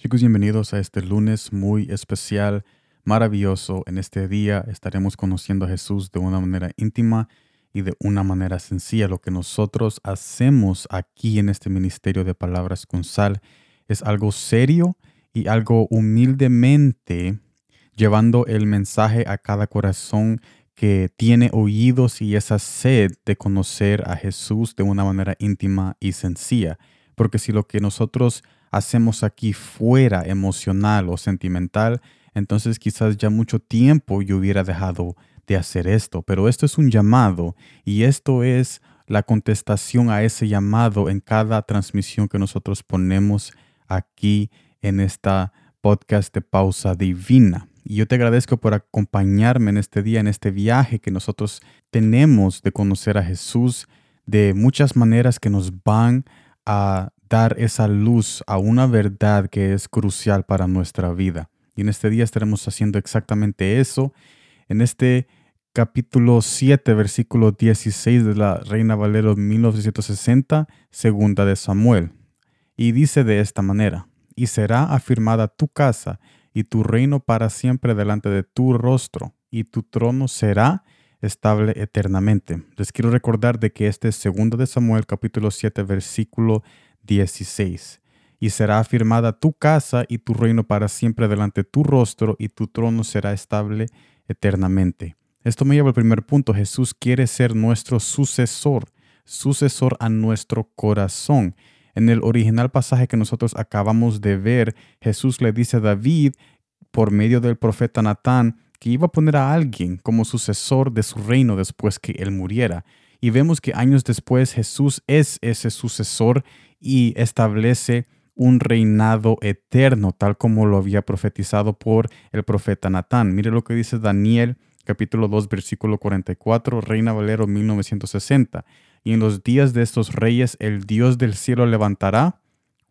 Chicos, bienvenidos a este lunes muy especial, maravilloso. En este día estaremos conociendo a Jesús de una manera íntima y de una manera sencilla. Lo que nosotros hacemos aquí en este ministerio de palabras con sal es algo serio y algo humildemente llevando el mensaje a cada corazón que tiene oídos y esa sed de conocer a Jesús de una manera íntima y sencilla. Porque si lo que nosotros hacemos aquí fuera emocional o sentimental, entonces quizás ya mucho tiempo yo hubiera dejado de hacer esto. Pero esto es un llamado y esto es la contestación a ese llamado en cada transmisión que nosotros ponemos aquí en esta podcast de pausa divina. Y yo te agradezco por acompañarme en este día, en este viaje que nosotros tenemos de conocer a Jesús de muchas maneras que nos van a dar esa luz a una verdad que es crucial para nuestra vida. Y en este día estaremos haciendo exactamente eso. En este capítulo 7, versículo 16 de la Reina Valero 1960, segunda de Samuel. Y dice de esta manera, y será afirmada tu casa y tu reino para siempre delante de tu rostro, y tu trono será estable eternamente. Les quiero recordar de que este es segundo de Samuel capítulo 7 versículo 16. Y será afirmada tu casa y tu reino para siempre delante de tu rostro y tu trono será estable eternamente. Esto me lleva al primer punto. Jesús quiere ser nuestro sucesor, sucesor a nuestro corazón. En el original pasaje que nosotros acabamos de ver, Jesús le dice a David por medio del profeta Natán que iba a poner a alguien como sucesor de su reino después que él muriera. Y vemos que años después Jesús es ese sucesor y establece un reinado eterno, tal como lo había profetizado por el profeta Natán. Mire lo que dice Daniel capítulo 2 versículo 44, Reina Valero 1960. Y en los días de estos reyes el Dios del cielo levantará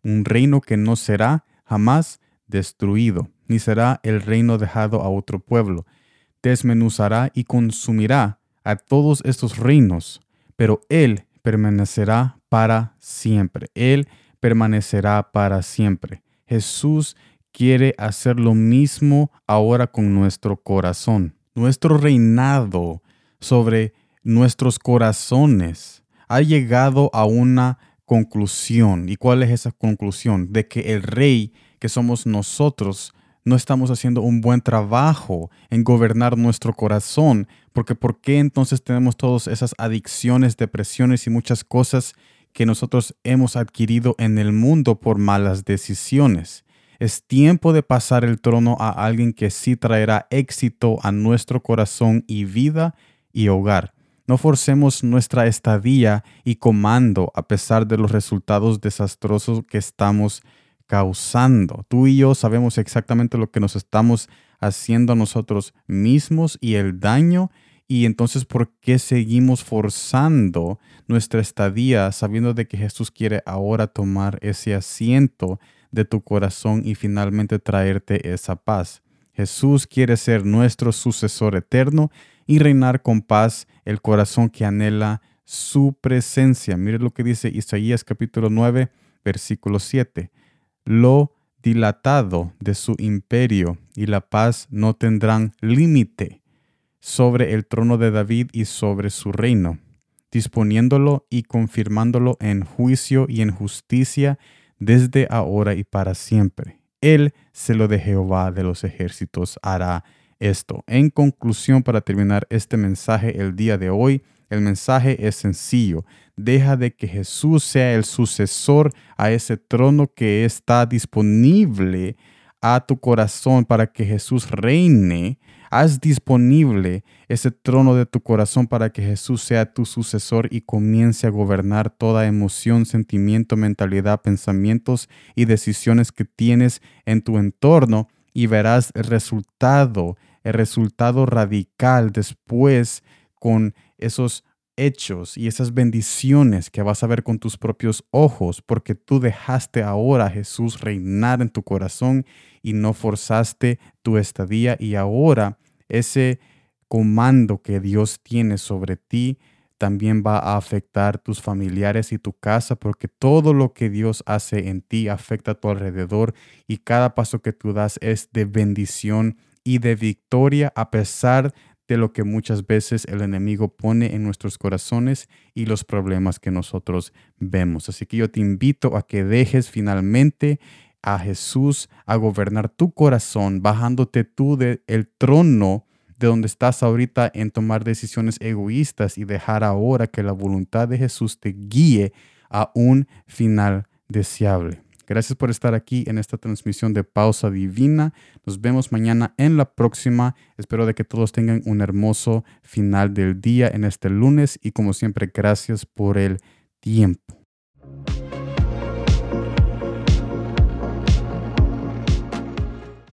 un reino que no será jamás destruido, ni será el reino dejado a otro pueblo. Desmenuzará y consumirá a todos estos reinos, pero él permanecerá para siempre. Él permanecerá para siempre. Jesús quiere hacer lo mismo ahora con nuestro corazón. Nuestro reinado sobre nuestros corazones ha llegado a una conclusión. ¿Y cuál es esa conclusión? De que el rey que somos nosotros no estamos haciendo un buen trabajo en gobernar nuestro corazón, porque ¿por qué entonces tenemos todas esas adicciones, depresiones y muchas cosas que nosotros hemos adquirido en el mundo por malas decisiones? Es tiempo de pasar el trono a alguien que sí traerá éxito a nuestro corazón y vida y hogar. No forcemos nuestra estadía y comando a pesar de los resultados desastrosos que estamos causando. Tú y yo sabemos exactamente lo que nos estamos haciendo a nosotros mismos y el daño. Y entonces, ¿por qué seguimos forzando nuestra estadía sabiendo de que Jesús quiere ahora tomar ese asiento de tu corazón y finalmente traerte esa paz? Jesús quiere ser nuestro sucesor eterno y reinar con paz el corazón que anhela su presencia. Mire lo que dice Isaías capítulo 9, versículo 7 lo dilatado de su imperio y la paz no tendrán límite sobre el trono de David y sobre su reino, disponiéndolo y confirmándolo en juicio y en justicia desde ahora y para siempre. Él, lo de Jehová de los ejércitos, hará esto. En conclusión, para terminar este mensaje el día de hoy, el mensaje es sencillo. Deja de que Jesús sea el sucesor a ese trono que está disponible a tu corazón para que Jesús reine. Haz disponible ese trono de tu corazón para que Jesús sea tu sucesor y comience a gobernar toda emoción, sentimiento, mentalidad, pensamientos y decisiones que tienes en tu entorno y verás el resultado, el resultado radical después con esos hechos y esas bendiciones que vas a ver con tus propios ojos, porque tú dejaste ahora a Jesús reinar en tu corazón y no forzaste tu estadía y ahora ese comando que Dios tiene sobre ti también va a afectar tus familiares y tu casa, porque todo lo que Dios hace en ti afecta a tu alrededor y cada paso que tú das es de bendición y de victoria a pesar de lo que muchas veces el enemigo pone en nuestros corazones y los problemas que nosotros vemos. Así que yo te invito a que dejes finalmente a Jesús a gobernar tu corazón, bajándote tú del trono de donde estás ahorita en tomar decisiones egoístas y dejar ahora que la voluntad de Jesús te guíe a un final deseable. Gracias por estar aquí en esta transmisión de Pausa Divina. Nos vemos mañana en la próxima. Espero de que todos tengan un hermoso final del día en este lunes y como siempre, gracias por el tiempo.